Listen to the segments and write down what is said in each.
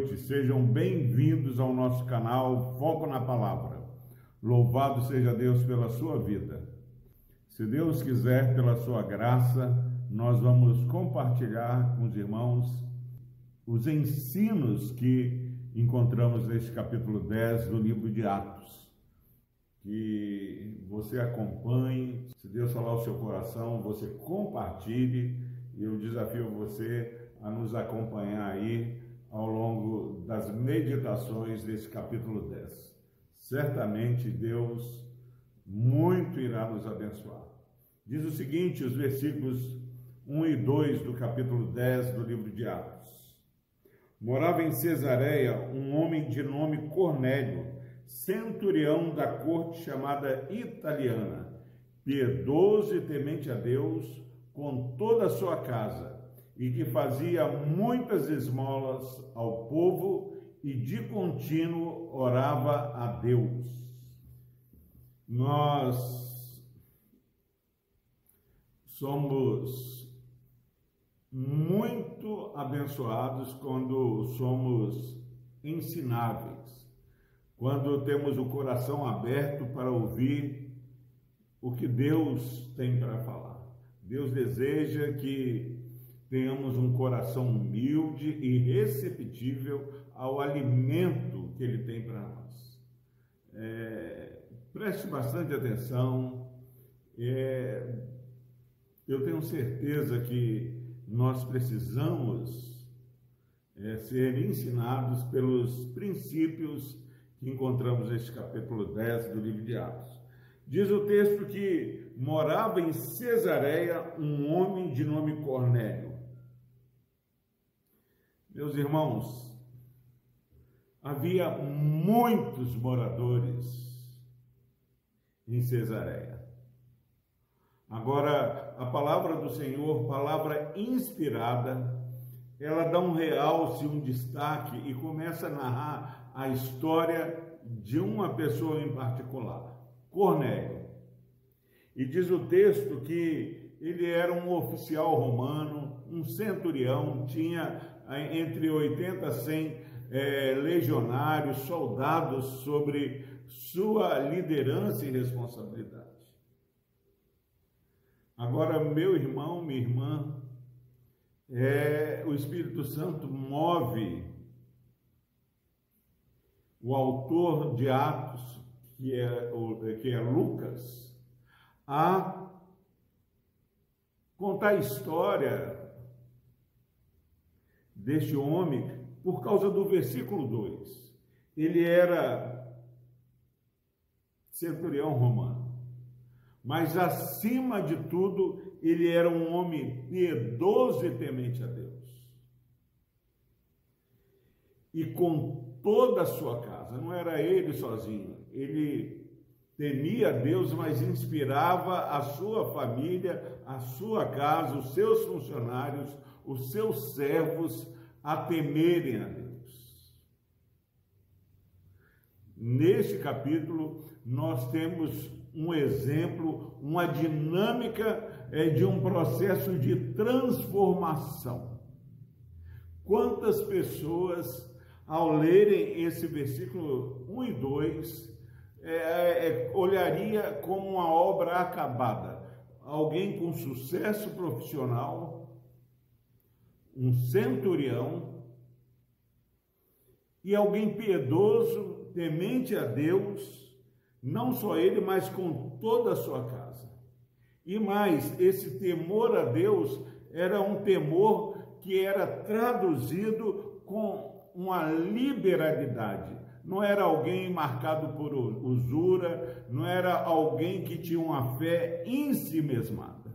noite, sejam bem-vindos ao nosso canal Foco na Palavra. Louvado seja Deus pela sua vida. Se Deus quiser, pela sua graça, nós vamos compartilhar com os irmãos os ensinos que encontramos neste capítulo 10 do livro de Atos. Que você acompanhe, se Deus falar o seu coração, você compartilhe e eu desafio você a nos acompanhar aí ao longo das meditações desse capítulo 10. Certamente Deus muito irá nos abençoar. Diz o seguinte, os versículos 1 e 2 do capítulo 10 do livro de Atos. Morava em Cesareia um homem de nome Cornélio, centurião da corte chamada italiana, piedoso e temente a Deus com toda a sua casa e que fazia muitas esmolas ao povo e de contínuo orava a Deus. Nós somos muito abençoados quando somos ensináveis, quando temos o coração aberto para ouvir o que Deus tem para falar. Deus deseja que tenhamos um coração humilde e receptível ao alimento que Ele tem para nós. É, preste bastante atenção. É, eu tenho certeza que nós precisamos é, ser ensinados pelos princípios que encontramos neste capítulo 10 do livro de Atos. Diz o texto que morava em Cesareia um homem de nome Cornélio. Meus irmãos, havia muitos moradores em Cesareia. Agora, a palavra do Senhor, palavra inspirada, ela dá um realce, um destaque e começa a narrar a história de uma pessoa em particular, Cornélio. E diz o texto que ele era um oficial romano, um centurião, tinha entre 80 a 100 é, legionários, soldados sobre sua liderança e responsabilidade. Agora, meu irmão, minha irmã, é, o Espírito Santo move o autor de Atos, que é, que é Lucas, a contar a história deste homem por causa do versículo 2. Ele era centurião romano, mas acima de tudo, ele era um homem piedoso e temente a Deus. E com toda a sua casa, não era ele sozinho, ele temia Deus, mas inspirava a sua família, a sua casa, os seus funcionários, os seus servos a temerem a Deus. Neste capítulo, nós temos um exemplo, uma dinâmica é, de um processo de transformação. Quantas pessoas, ao lerem esse versículo 1 e 2, é, é, olharia como uma obra acabada? Alguém com sucesso profissional, um centurião e alguém piedoso, temente a Deus, não só ele, mas com toda a sua casa. E mais, esse temor a Deus era um temor que era traduzido com uma liberalidade. Não era alguém marcado por usura, não era alguém que tinha uma fé em si mesmada.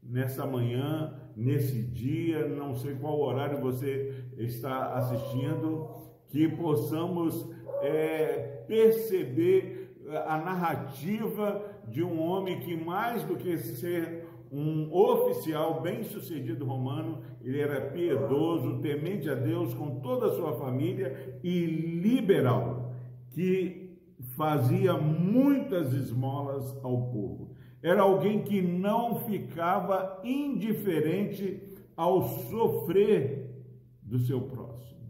Nessa manhã, nesse dia, não sei qual horário você está assistindo, que possamos é, perceber a narrativa de um homem que, mais do que ser um oficial bem-sucedido romano, ele era piedoso, temente a Deus com toda a sua família e liberal, que fazia muitas esmolas ao povo era alguém que não ficava indiferente ao sofrer do seu próximo.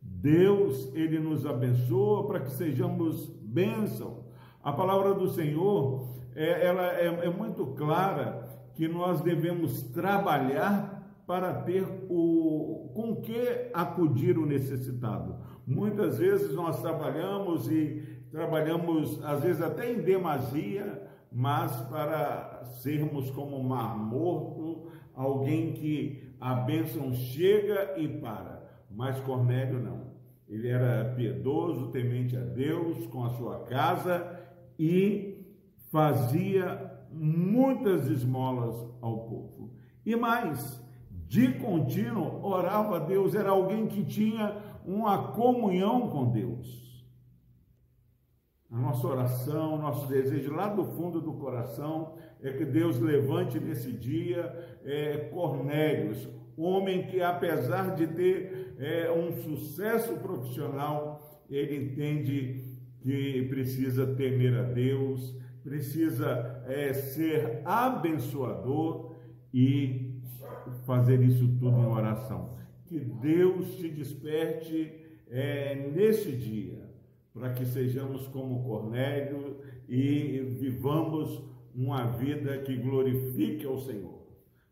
Deus, ele nos abençoa para que sejamos bênção. A palavra do Senhor, é, ela é, é muito clara que nós devemos trabalhar para ter o com que acudir o necessitado. Muitas vezes nós trabalhamos e trabalhamos às vezes até em demasia, mas para sermos como um mar morto, alguém que a bênção chega e para. Mas Cornélio não. Ele era piedoso, temente a Deus, com a sua casa e fazia muitas esmolas ao povo. E mais, de contínuo orava a Deus, era alguém que tinha uma comunhão com Deus. A nossa oração, nosso desejo lá do fundo do coração é que Deus levante nesse dia é, Cornélios, homem que apesar de ter é, um sucesso profissional, ele entende que precisa temer a Deus, precisa é, ser abençoador e fazer isso tudo em oração. Que Deus te desperte é, nesse dia, para que sejamos como Cornélio e vivamos uma vida que glorifique ao Senhor.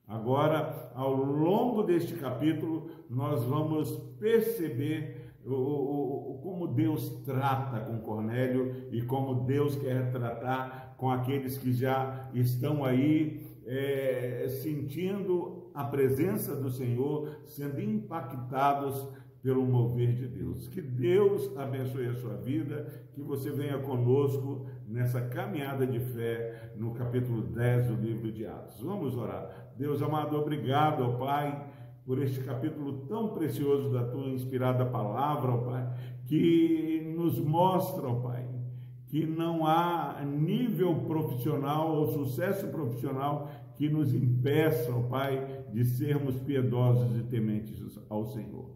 Agora, ao longo deste capítulo, nós vamos perceber o, o, como Deus trata com Cornélio e como Deus quer tratar com aqueles que já estão aí é, sentindo a presença do Senhor, sendo impactados pelo mover de Deus. Que Deus abençoe a sua vida, que você venha conosco nessa caminhada de fé no capítulo 10 do livro de Atos. Vamos orar. Deus amado, obrigado, ó Pai, por este capítulo tão precioso da tua inspirada palavra, ó Pai, que nos mostra, ó Pai, que não há nível profissional ou sucesso profissional que nos impeça, ó Pai, de sermos piedosos e tementes ao Senhor.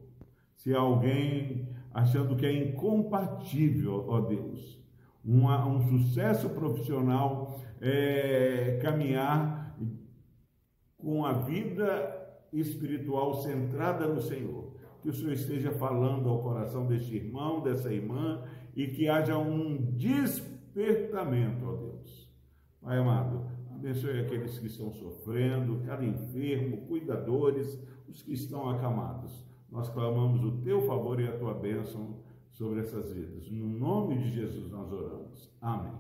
Se alguém achando que é incompatível, ó Deus, uma, um sucesso profissional é, caminhar com a vida espiritual centrada no Senhor. Que o Senhor esteja falando ao coração deste irmão, dessa irmã, e que haja um despertamento, ó Deus. Pai amado, abençoe aqueles que estão sofrendo, cada enfermo, cuidadores, os que estão acamados. Nós clamamos o teu favor e a tua bênção sobre essas vidas. No nome de Jesus nós oramos. Amém.